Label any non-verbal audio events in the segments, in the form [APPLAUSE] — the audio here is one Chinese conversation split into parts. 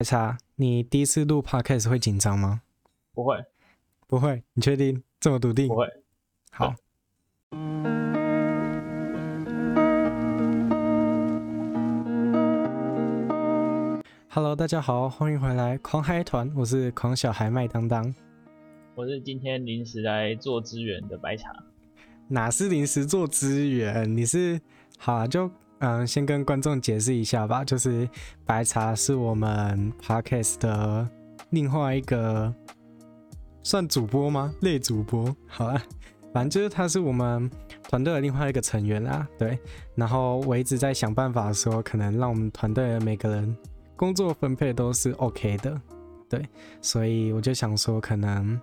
白茶，你第一次录 podcast 会紧张吗？不会，不会，你确定这么笃定？不会。好。Hello，大家好，欢迎回来狂嗨团，我是狂小孩麦当当，我是今天临时来做支援的白茶。哪是临时做支援？你是好啊，就。嗯，先跟观众解释一下吧，就是白茶是我们 podcast 的另外一个算主播吗？类主播，好了，反正就是他是我们团队的另外一个成员啦，对。然后我一直在想办法说，可能让我们团队的每个人工作分配都是 OK 的，对。所以我就想说，可能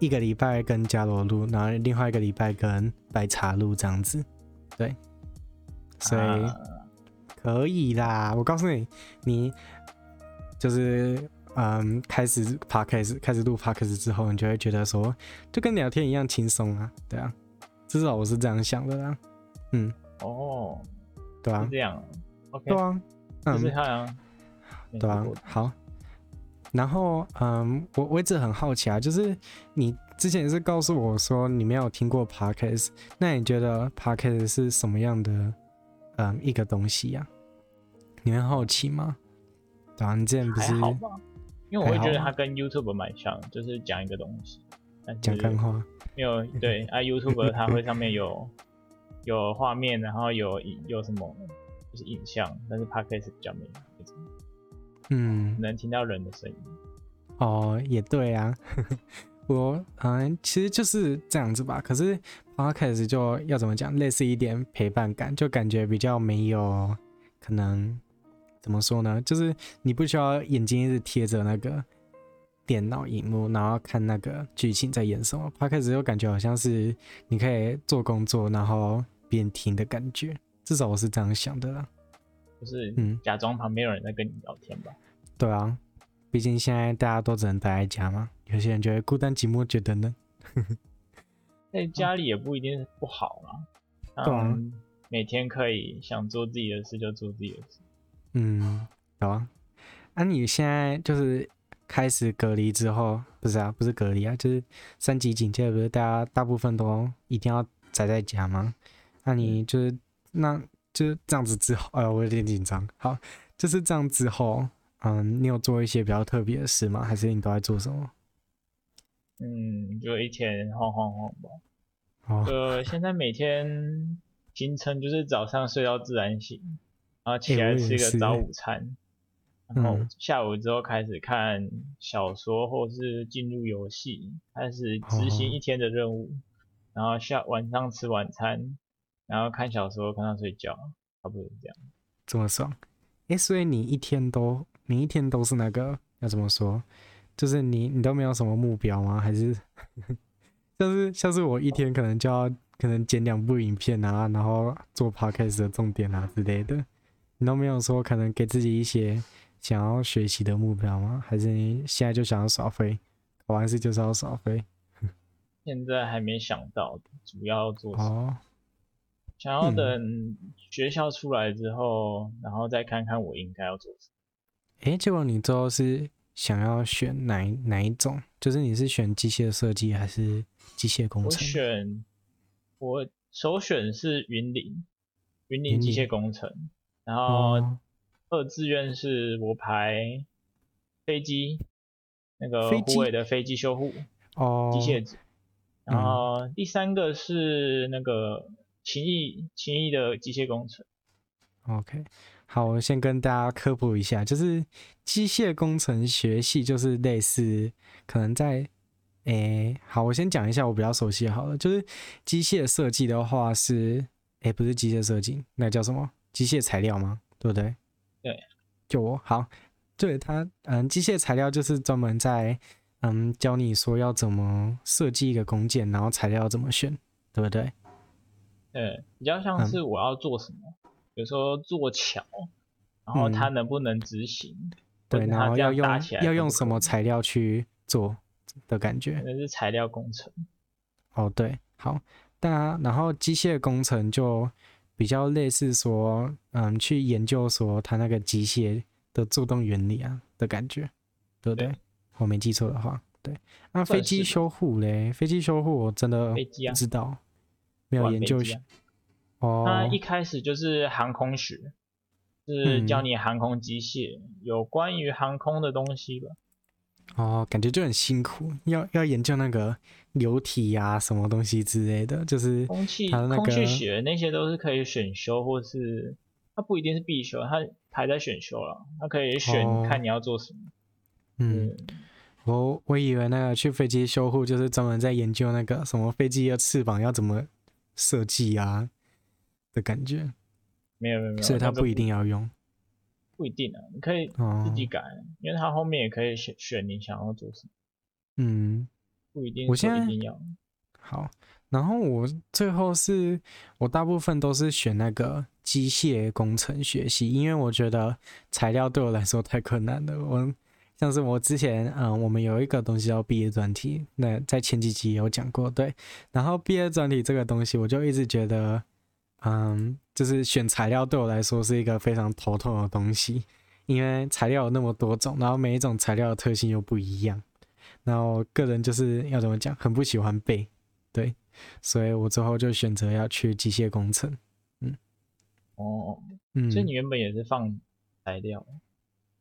一个礼拜跟伽罗录，然后另外一个礼拜跟白茶录这样子，对。所以可以啦，我告诉你，你就是嗯，开始 podcast 开始录 podcast 之后，你就会觉得说，就跟聊天一样轻松啊，对啊，至少我是这样想的啦，嗯，哦，对啊，这样，OK，对啊，嗯，是这样，对啊，好，然后嗯，我我一直很好奇啊，就是你之前也是告诉我说你没有听过 podcast，那你觉得 podcast 是什么样的？嗯，一个东西呀、啊，你会好奇吗？对啊，你之前不是？因为我会觉得它跟 YouTube 蛮像，就是讲一个东西，讲干话。没有 [LAUGHS] 对啊，YouTube 它会上面有 [LAUGHS] 有画面，然后有有什么就是影像，但是 Podcast 比较没有，嗯，能听到人的声音。哦，也对啊。我嗯，其实就是这样子吧。可是 Podcast 就要怎么讲，类似一点陪伴感，就感觉比较没有可能怎么说呢？就是你不需要眼睛一直贴着那个电脑荧幕，然后看那个剧情在演什么。Podcast 就感觉好像是你可以做工作，然后边听的感觉。至少我是这样想的啦。就是嗯，假装旁边有人在跟你聊天吧。对啊。毕竟现在大家都只能待在家嘛，有些人觉得孤单寂寞，觉得呢，[LAUGHS] 在家里也不一定是不好啊。对啊，每天可以想做自己的事就做自己的事。嗯，好啊。那、啊、你现在就是开始隔离之后，不是啊，不是隔离啊，就是三级警戒，不是大家大部分都一定要宅在家吗？那、啊、你就是那就是这样子之后，哎呀，我有点紧张。好，就是这样之后。嗯，你有做一些比较特别的事吗？还是你都在做什么？嗯，就一天晃晃晃吧。哦。呃，现在每天行程就是早上睡到自然醒，然后起来吃一个早午餐，欸、然后下午之后开始看小说或是进入游戏，开始执行一天的任务，哦、然后下晚上吃晚餐，然后看小说看到睡觉，差不多是这样。这么爽？哎、欸，所以你一天都？你一天都是那个要怎么说？就是你你都没有什么目标吗？还是 [LAUGHS] 像是像是我一天可能就要可能剪两部影片啊，然后做 podcast 的重点啊之类的，你都没有说可能给自己一些想要学习的目标吗？还是你现在就想要耍废？考完试就是要耍飞？现在还没想到，主要要做什么？哦、想要等学校出来之后，嗯、然后再看看我应该要做什么。哎，结果你最后是想要选哪哪一种？就是你是选机械设计还是机械工程？我选，我首选是云林，云林机械工程。然后二志愿是我排飞机，那个护卫的飞机修护哦，机械。然后第三个是那个勤益勤益的机械工程。OK。好，我先跟大家科普一下，就是机械工程学系就是类似，可能在，诶、欸，好，我先讲一下我比较熟悉好了，就是机械设计的话是，诶、欸，不是机械设计，那叫什么？机械材料吗？对不对？对，就我好，对它，嗯，机械材料就是专门在，嗯，教你说要怎么设计一个工件，然后材料怎么选，对不对？对，比较像是我要做什么。嗯比如说做桥，然后它能不能执行？嗯、对，然后要用要用什么材料去做的感觉？那是材料工程。哦，对，好，那然后机械工程就比较类似说，嗯，去研究说它那个机械的作动原理啊的感觉，对不对？对我没记错的话，对。那飞机修护嘞？飞机修护我真的不知道，啊、没有研究。啊、哦。它一开始就是航空学，是教你航空机械，嗯、有关于航空的东西吧。哦，感觉就很辛苦，要要研究那个流体呀、啊，什么东西之类的，就是空气、那个、空气学那些都是可以选修，或是它不一定是必修，它排在选修了，它可以选看你要做什么。哦、嗯，我我以为那个去飞机修护就是专门在研究那个什么飞机的翅膀要怎么设计啊的感觉。没有没有没有，所以它不一定要用。不一定啊，你可以自己改，哦、因为它后面也可以选选你想要做什么。嗯，不一定，我现在一定要。好，然后我最后是我大部分都是选那个机械工程学习，因为我觉得材料对我来说太困难了。我像是我之前，嗯，我们有一个东西叫毕业专题，那在前几集有讲过，对。然后毕业专题这个东西，我就一直觉得。嗯，就是选材料对我来说是一个非常头痛的东西，因为材料有那么多种，然后每一种材料的特性又不一样，然后个人就是要怎么讲，很不喜欢背，对，所以我之后就选择要去机械工程。嗯，哦，嗯，所以你原本也是放材料？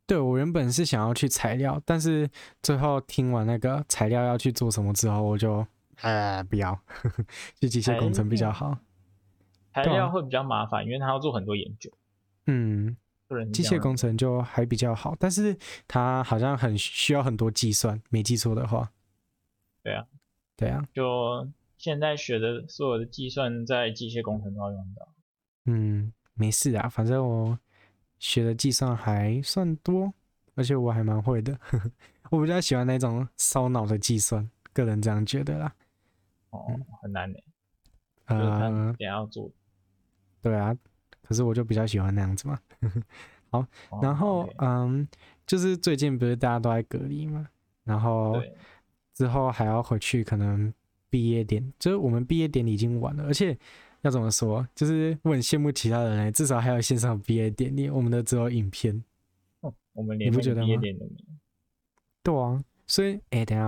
对，我原本是想要去材料，但是最后听完那个材料要去做什么之后，我就呃不要，呵呵，去机械工程比较好。材料会比较麻烦，因为他要做很多研究。嗯，机械工程就还比较好，但是他好像很需要很多计算，没记错的话。对啊，对啊，就现在学的所有的计算，在机械工程都要用到。嗯，没事啊，反正我学的计算还算多，而且我还蛮会的。[LAUGHS] 我比较喜欢那种烧脑的计算，个人这样觉得啦。哦，很难的。呃，也要做。对啊，可是我就比较喜欢那样子嘛。好，然后、oh. 嗯，就是最近不是大家都在隔离嘛，然后之后还要回去，可能毕业典，就是我们毕业典礼已经完了，而且要怎么说，就是我很羡慕其他人嘞，至少还有线上毕业典礼，我们的只有影片。哦，我们连毕业典礼都没有。对啊，所以哎，等下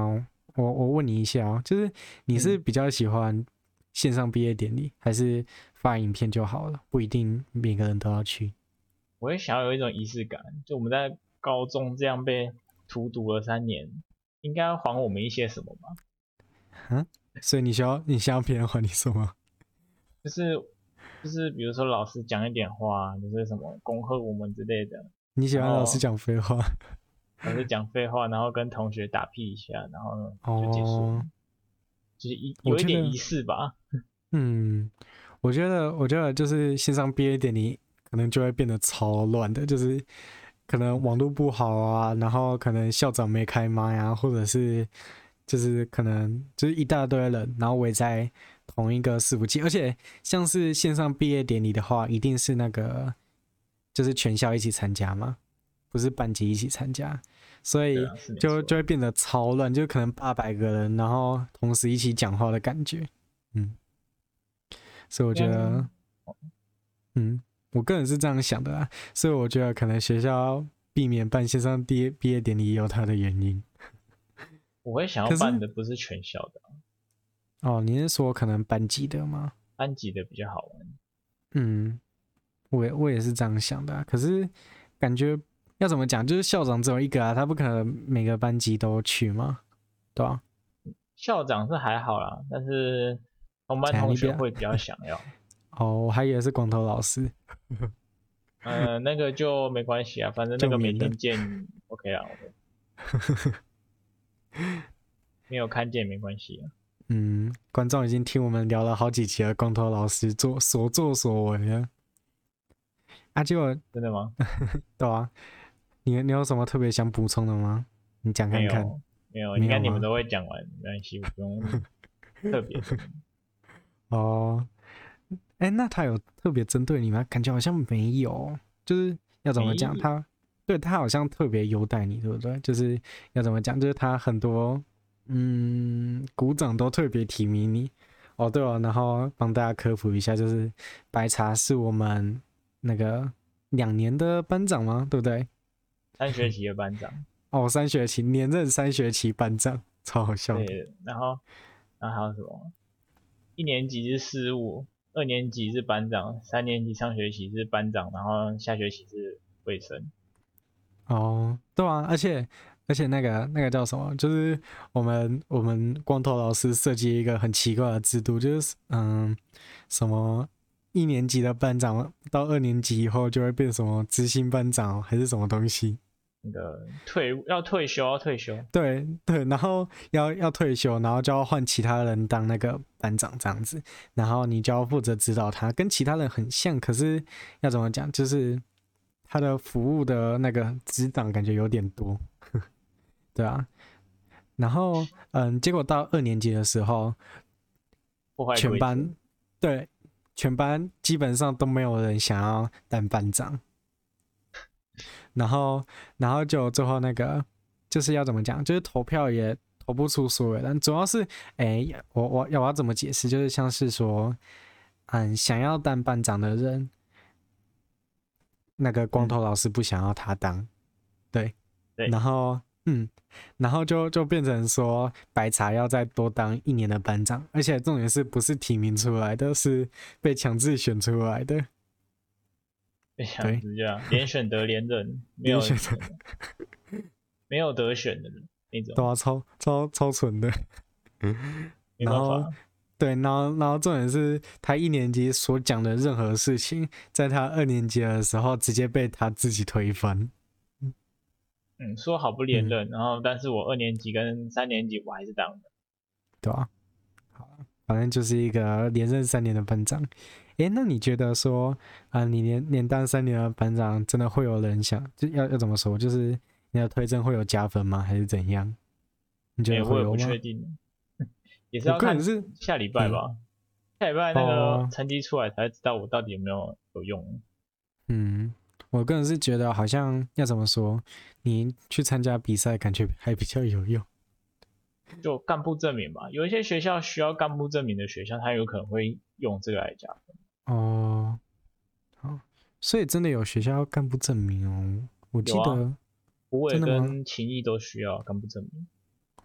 我我问你一下哦，就是你是比较喜欢线上毕业典礼，还是？发影片就好了，不一定每个人都要去。我也想要有一种仪式感，就我们在高中这样被荼毒了三年，应该要还我们一些什么吧？嗯，所以你需要你需要别人还你什么？就是就是比如说老师讲一点话，就是什么恭贺我们之类的。你喜欢老师讲废话？老师讲废话，然后跟同学打屁一下，然后呢就结束，哦、就是一有一点仪式吧。嗯。我觉得，我觉得就是线上毕业典礼可能就会变得超乱的，就是可能网络不好啊，然后可能校长没开麦啊，或者是就是可能就是一大堆人，然后围在同一个伺服器，而且像是线上毕业典礼的话，一定是那个就是全校一起参加嘛，不是班级一起参加，所以就就会变得超乱，就可能八百个人，然后同时一起讲话的感觉，嗯。所以我觉得，嗯，我个人是这样想的啊。所以我觉得可能学校避免办线上毕业毕业典礼也有它的原因。我会想要办的不是全校的。哦，你是说可能班级的吗？班级的比较好玩。嗯，我也我也是这样想的啊。可是感觉要怎么讲，就是校长只有一个啊，他不可能每个班级都去吗？对吧？校长是还好啦，但是。同班同学会比较想要 [LAUGHS] 哦，我还以为是光头老师。嗯、[LAUGHS] 呃，那个就没关系啊，反正那个没听见，OK 啊。[LAUGHS] 没有看见没关系啊。嗯，观众已经听我们聊了好几期了，光头老师做所作所为啊。啊，结果真的吗？对啊。你你有什么特别想补充的吗？你讲看看。没有，没有，应该你们都会讲完，没关系，不用特别。哦，哎、欸，那他有特别针对你吗？感觉好像没有，就是要怎么讲他？对他好像特别优待你，对不对？就是要怎么讲？就是他很多嗯，鼓掌都特别提名你。哦，对哦，然后帮大家科普一下，就是白茶是我们那个两年的班长吗？对不对？三学期的班长。[LAUGHS] 哦，三学期连任三学期班长，超好笑。对，然后，然后还有什么？一年级是事务，二年级是班长，三年级上学期是班长，然后下学期是卫生。哦，对啊，而且而且那个那个叫什么？就是我们我们光头老师设计一个很奇怪的制度，就是嗯，什么一年级的班长到二年级以后就会变什么执行班长还是什么东西？那个退要退休要退休，对对，然后要要退休，然后就要换其他人当那个班长这样子，然后你就要负责指导他，跟其他人很像，可是要怎么讲，就是他的服务的那个职掌感觉有点多，[LAUGHS] 对啊，然后嗯，结果到二年级的时候，全班对全班基本上都没有人想要当班长。然后，然后就最后那个就是要怎么讲，就是投票也投不出所有人，主要是，哎，我我要我要怎么解释？就是像是说，嗯，想要当班长的人，那个光头老师不想要他当，对，对，然后，嗯，然后就就变成说，白茶要再多当一年的班长，而且重点是不是提名出来的，是被强制选出来的。这样连选得连任，没有选的，没有得选的那种，对啊，超超超蠢的。[LAUGHS] 然后，对，然后然后重点是他一年级所讲的任何事情，在他二年级的时候直接被他自己推翻。嗯，说好不连任，嗯、然后但是我二年级跟三年级我还是当的，对啊，好，反正就是一个连任三年的班长。诶，那你觉得说啊，你连连当三年的班长，真的会有人想就要要怎么说？就是你的推甄会有加分吗？还是怎样？你觉得会有吗？我也不确定，[LAUGHS] 也是要看是下礼拜吧。下礼拜那个成绩出来才知道我到底有没有有用。嗯，我个人是觉得好像要怎么说，你去参加比赛感觉还比较有用。就干部证明吧，有一些学校需要干部证明的学校，他有可能会用这个来加分。哦，好，所以真的有学校要干部证明哦。我记得，虎尾跟勤益都需要干部证明。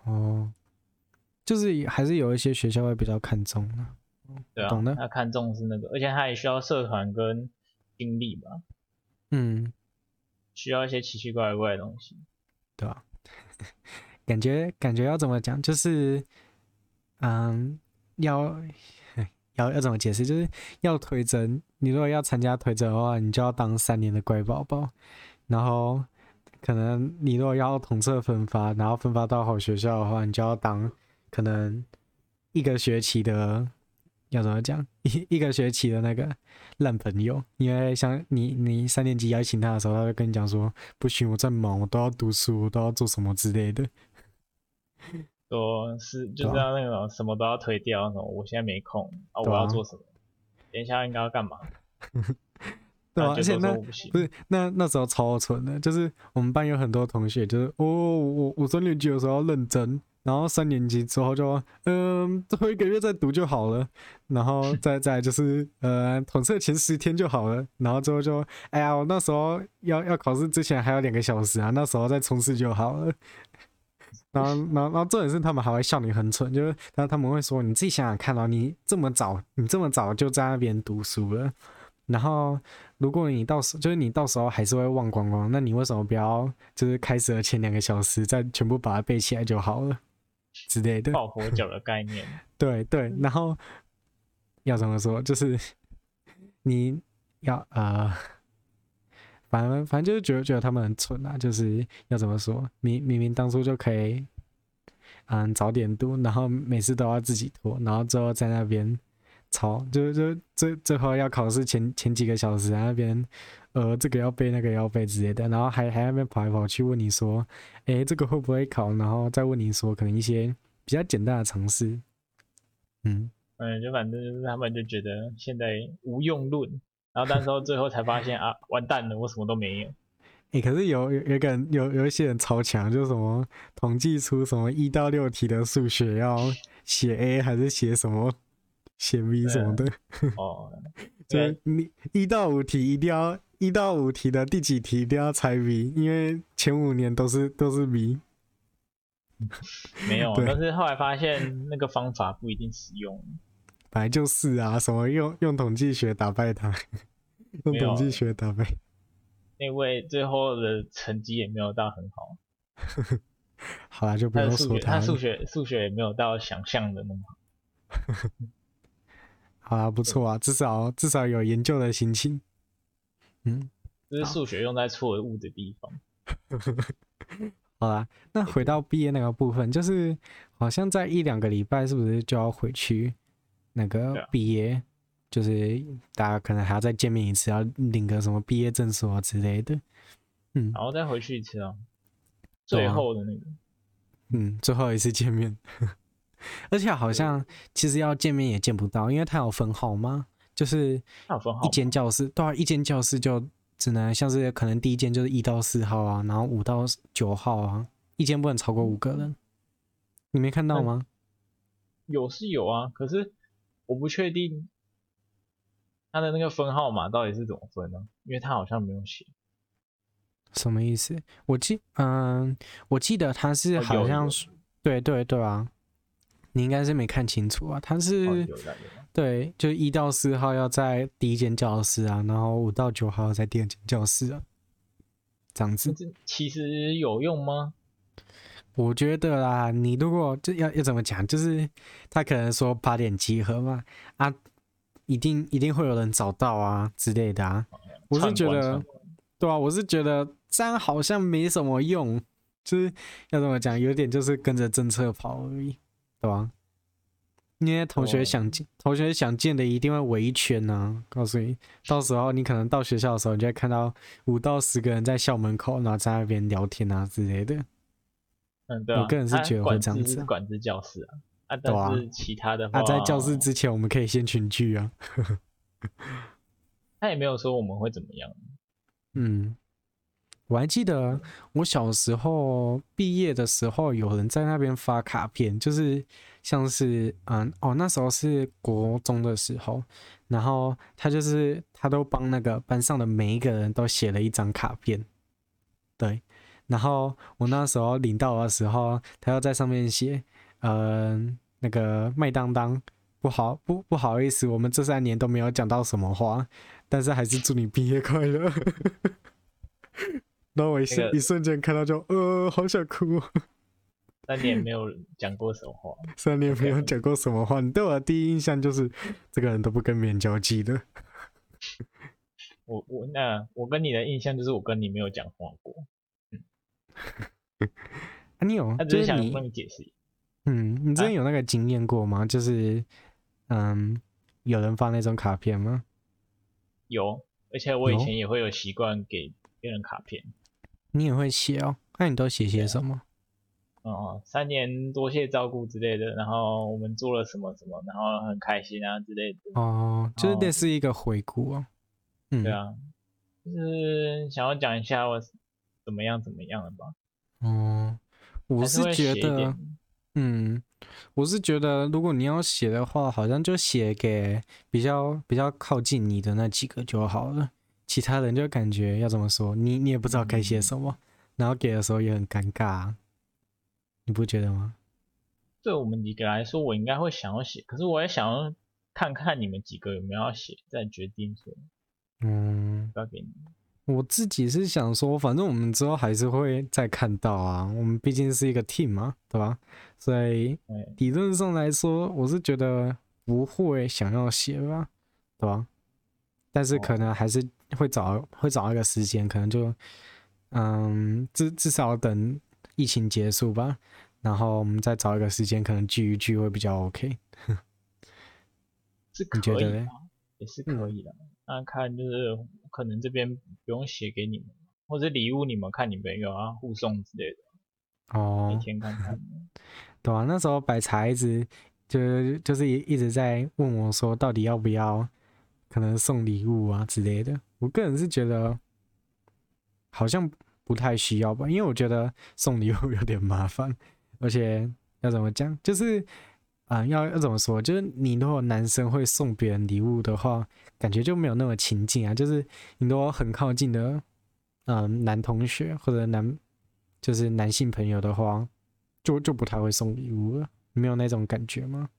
哦，就是还是有一些学校会比较看重的。对啊，懂的。他看重是那个，而且他也需要社团跟经历吧。嗯，需要一些奇奇怪怪的东西。对吧？[LAUGHS] 感觉感觉要怎么讲？就是，嗯，要。要要怎么解释？就是要推甄，你如果要参加推甄的话，你就要当三年的乖宝宝。然后可能你如果要统测分发，然后分发到好学校的话，你就要当可能一个学期的，要怎么讲？一一个学期的那个烂朋友。因为像你你三年级邀请他的时候，他会跟你讲说：“不行，我在忙，我都要读书，我都要做什么之类的。”说是就是要那种什么都要推掉那种，我现在没空啊，我要做什么？等一下应该要干嘛？[LAUGHS] 对啊，而且那不是那那时候超蠢的，就是我们班有很多同学，就是哦，我我三年级的时候要认真，然后三年级之后就嗯，最后一个月再读就好了，然后再 [LAUGHS] 再就是呃，统测前十天就好了，然后之后就哎呀，我那时候要要考试之前还有两个小时啊，那时候再冲刺就好了。然后，然后，然后，重点是他们还会笑你很蠢，就是，然后他们会说，你自己想想看哦，你这么早，你这么早就在那边读书了，然后，如果你到时，就是你到时候还是会忘光光，那你为什么不要，就是开始的前两个小时再全部把它背起来就好了，之类的。抱佛脚的概念。[LAUGHS] 对对，然后要怎么说，就是你要呃。反正反正就是觉得觉得他们很蠢啊，就是要怎么说，明明明当初就可以，嗯，早点读，然后每次都要自己拖，然后最后在那边吵，就就最最后要考试前前几个小时在那边，呃，这个要背那个要背之类的，然后还还那边跑来跑去问你说，哎，这个会不会考？然后再问你说可能一些比较简单的常识，嗯，嗯，就反正就是他们就觉得现在无用论。然后，但是到最后才发现啊，完蛋了，我什么都没有。哎、欸，可是有有有个人有有一些人超强，就是什么统计出什么一到六题的数学要写 A 还是写什么写 B 什么的。哦，[LAUGHS] 就你一到五题一定要一到五题的第几题一定要猜 B，因为前五年都是都是 B。没有，[LAUGHS] 但是后来发现那个方法不一定实用。本来就是啊，什么用用统计学打败他，[LAUGHS] 用统计学打败。那位最后的成绩也没有到很好。[LAUGHS] 好啦，就不用说他。他数学数学也没有到想象的那么好。[LAUGHS] 好啦，不错啊，至少至少有研究的心情。嗯，这是数学用在错误的地方。好啦，那回到毕业那个部分，就是好像在一两个礼拜，是不是就要回去那个毕业？就是大家可能还要再见面一次，要领个什么毕业证书啊之类的。嗯，然后再回去一次啊，最后的那个，嗯，最后一次见面。[LAUGHS] 而且好像其实要见面也见不到，因为他有分号吗，就是一间教室，对啊，一间教室就只能像是可能第一间就是一到四号啊，然后五到九号啊，一间不能超过五个人。你没看到吗？有是有啊，可是我不确定。他的那个分号码到底是怎么分呢？因为他好像没有写。什么意思？我记，嗯，我记得他是好像是，对对对啊，你应该是没看清楚啊。他是，对，就一到四号要在第一间教室啊，然后五到九号要在第二间教室啊，这样子。其实有用吗？我觉得啦，你如果就要要怎么讲，就是他可能说八点集合嘛，啊。一定一定会有人找到啊之类的啊，我是觉得，对啊，我是觉得这样好像没什么用，就是要怎么讲，有点就是跟着政策跑而已，对吧？因为同学想见，同学想见的一定会围一圈啊，告诉你，到时候你可能到学校的时候，你就会看到五到十个人在校门口，然后在那边聊天啊之类的。嗯，对啊，我个人是觉得会这样子啊。管制教室啊。啊，但是其他的话，啊，在教室之前我们可以先群聚啊。[LAUGHS] 他也没有说我们会怎么样。嗯，我还记得我小时候毕业的时候，有人在那边发卡片，就是像是嗯哦，那时候是国中的时候，然后他就是他都帮那个班上的每一个人都写了一张卡片，对，然后我那时候领到的时候，他要在上面写。嗯、呃，那个麦当当，不好不不好意思，我们这三年都没有讲到什么话，但是还是祝你毕业快乐。[LAUGHS] 然后我一瞬、那个、一瞬间看到就呃，好想哭。三年没有讲过什么话，三年没有讲过什么话，你对我的第一印象就是这个人都不跟别人交际的。我我那我跟你的印象就是我跟你没有讲话过。[LAUGHS] 你有？他只是想帮你解释。嗯，你之前有那个经验过吗？啊、就是，嗯，有人发那种卡片吗？有，而且我以前也会有习惯给别人卡片。你也会写哦？那你都写些什么？哦、嗯，三年多谢照顾之类的，然后我们做了什么什么，然后很开心啊之类的。哦，就是这是一个回顾哦。嗯，对啊，就是想要讲一下我怎么样怎么样了吧。哦，我是觉得。嗯，我是觉得，如果你要写的话，好像就写给比较比较靠近你的那几个就好了。其他人就感觉要怎么说，你你也不知道该写什么，然后给的时候也很尴尬，你不觉得吗？对我们几个来说，我应该会想要写，可是我也想要看看你们几个有没有要写，再决定说，嗯，发给你。我自己是想说，反正我们之后还是会再看到啊。我们毕竟是一个 team 嘛，对吧？所以理论上来说，我是觉得不会想要写吧，对吧？但是可能还是会找会找一个时间，可能就嗯，至至少等疫情结束吧，然后我们再找一个时间，可能聚一聚会比较 OK。[LAUGHS] 是可以的，也是可以的。那看就是。可能这边不用写给你们，或者礼物你们看你们有啊，互送之类的。哦，每天看看。[LAUGHS] 对啊，那时候白茶一直就就是一一直在问我说，到底要不要可能送礼物啊之类的。我个人是觉得好像不太需要吧，因为我觉得送礼物有点麻烦，而且要怎么讲，就是啊、呃，要要怎么说？就是你如果男生会送别人礼物的话，感觉就没有那么亲近啊。就是你如果很靠近的，嗯、呃，男同学或者男，就是男性朋友的话，就就不太会送礼物了。没有那种感觉吗？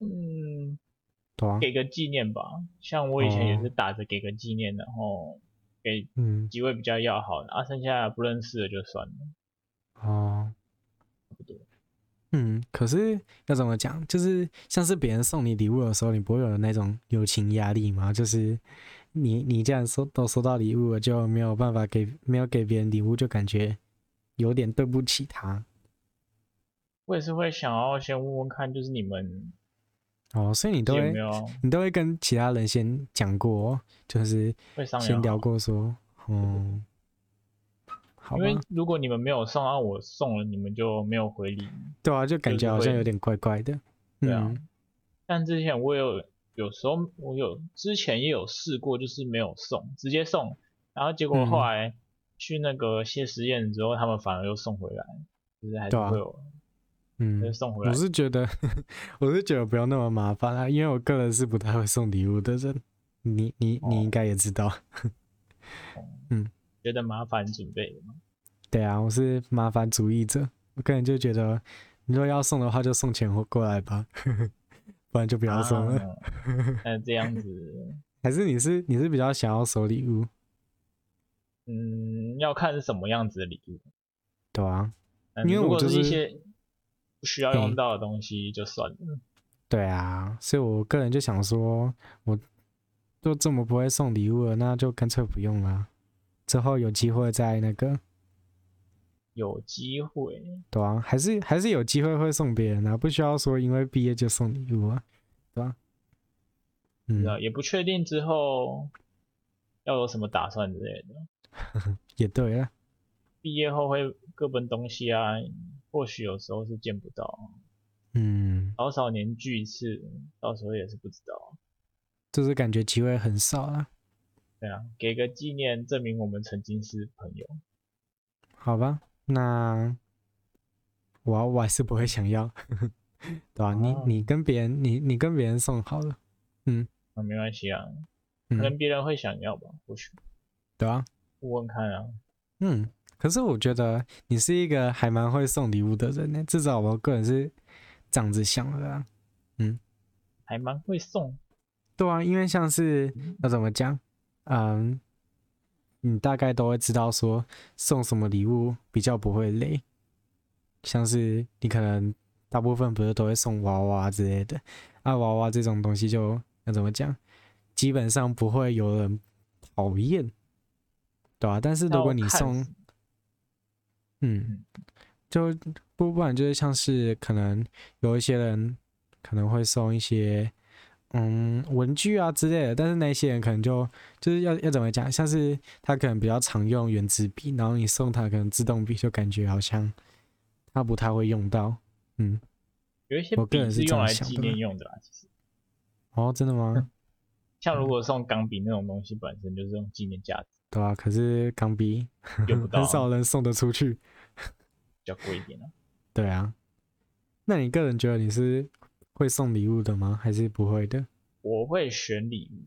嗯，对啊，给个纪念吧。像我以前也是打着给个纪念，然后给嗯几位比较要好的，嗯、啊，剩下不认识的就算了。哦，差不多。嗯，可是要怎么讲？就是像是别人送你礼物的时候，你不会有那种友情压力吗？就是你你这样收都收到礼物了，就没有办法给没有给别人礼物，就感觉有点对不起他。我也是会想要先问问看，就是你们哦，所以你都你都会跟其他人先讲过，就是先聊过说，嗯。因为如果你们没有送，啊，我送了，你们就没有回礼。对啊，就感觉好像有点怪怪的。对啊，嗯、但之前我有有时候我有之前也有试过，就是没有送，直接送，然后结果后来去那个谢实验之后，他们反而又送回来，就是还是会有，嗯，送回来。我是觉得，[LAUGHS] 我是觉得不要那么麻烦啊，因为我个人是不太会送礼物的人，你你你应该也知道。[LAUGHS] 哦、嗯。觉得麻烦准备吗？对啊，我是麻烦主义者。我个人就觉得，你说要送的话，就送钱过来吧，[LAUGHS] 不然就不要送了。那、啊、这样子，[LAUGHS] 还是你是你是比较想要收礼物？嗯，要看是什么样子的礼物。对啊，因为我就是一些不需要用到的东西就算了。对啊，所以我个人就想说，我都这么不会送礼物了，那就干脆不用了。之后有机会再那个，有机会，对啊，还是还是有机会会送别人啊，不需要说因为毕业就送礼物啊，对吧、啊？嗯，也不确定之后要有什么打算之类的。[LAUGHS] 也对啊，毕业后会各奔东西啊，或许有时候是见不到。嗯，好少年聚一次，到时候也是不知道。就是感觉机会很少啊。对啊，给个纪念，证明我们曾经是朋友。好吧，那我我还是不会想要，[LAUGHS] 对吧、啊？你你跟别人，你你跟别人送好了，嗯，那、啊、没关系啊，可能别人会想要吧，或许、嗯。对啊，问问看啊。嗯，可是我觉得你是一个还蛮会送礼物的人呢，至少我个人是这样子想的啊。嗯，还蛮会送。对啊，因为像是要怎么讲？嗯，你大概都会知道说送什么礼物比较不会累，像是你可能大部分不是都会送娃娃之类的，啊，娃娃这种东西就要怎么讲，基本上不会有人讨厌，对吧？但是如果你送，嗯，就不不然就是像是可能有一些人可能会送一些。嗯，文具啊之类的，但是那些人可能就就是要要怎么讲，像是他可能比较常用原子笔，然后你送他可能自动笔，就感觉好像他不太会用到。嗯，有一些笔是用来纪念用的啦，其实。哦，真的吗？像如果送钢笔那种东西，本身就是用纪念价值。对啊，可是钢笔用不到，很少人送得出去，比较贵一点啊。对啊，那你个人觉得你是？会送礼物的吗？还是不会的？我会选礼物。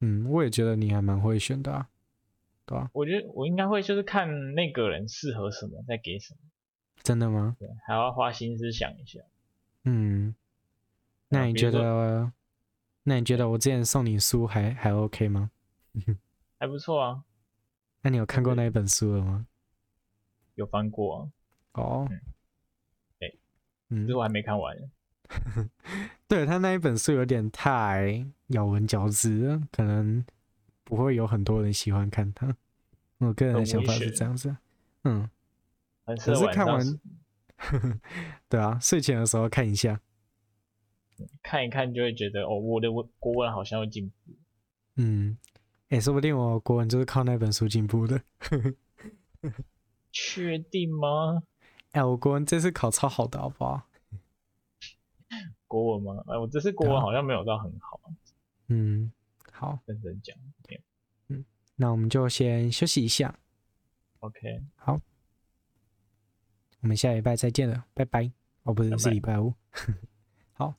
嗯，我也觉得你还蛮会选的啊，对吧？我觉得我应该会就是看那个人适合什么再给什么。真的吗？对，还要花心思想一下。嗯，那你觉得？那你觉得我之前送你书还还 OK 吗？[LAUGHS] 还不错啊。那你有看过那一本书了吗？有翻过啊。哦。哎，嗯，这我还没看完。[LAUGHS] 对，他那一本书有点太咬文嚼字了，可能不会有很多人喜欢看它。我个人的想法是这样子，嗯，可是看完，[LAUGHS] 对啊，睡前的时候看一下，[LAUGHS] 看一看就会觉得哦，我的文国文好像有进步。嗯，哎、欸，说不定我国文就是靠那本书进步的。确定吗？哎、欸，我国文这次考超好的，好不好？国文吗？哎，我这次国文好像没有到很好。嗯，好，认真讲。嗯，那我们就先休息一下。OK，好，我们下礼拜再见了，拜拜。哦，不是，拜拜是礼拜五。[LAUGHS] 好。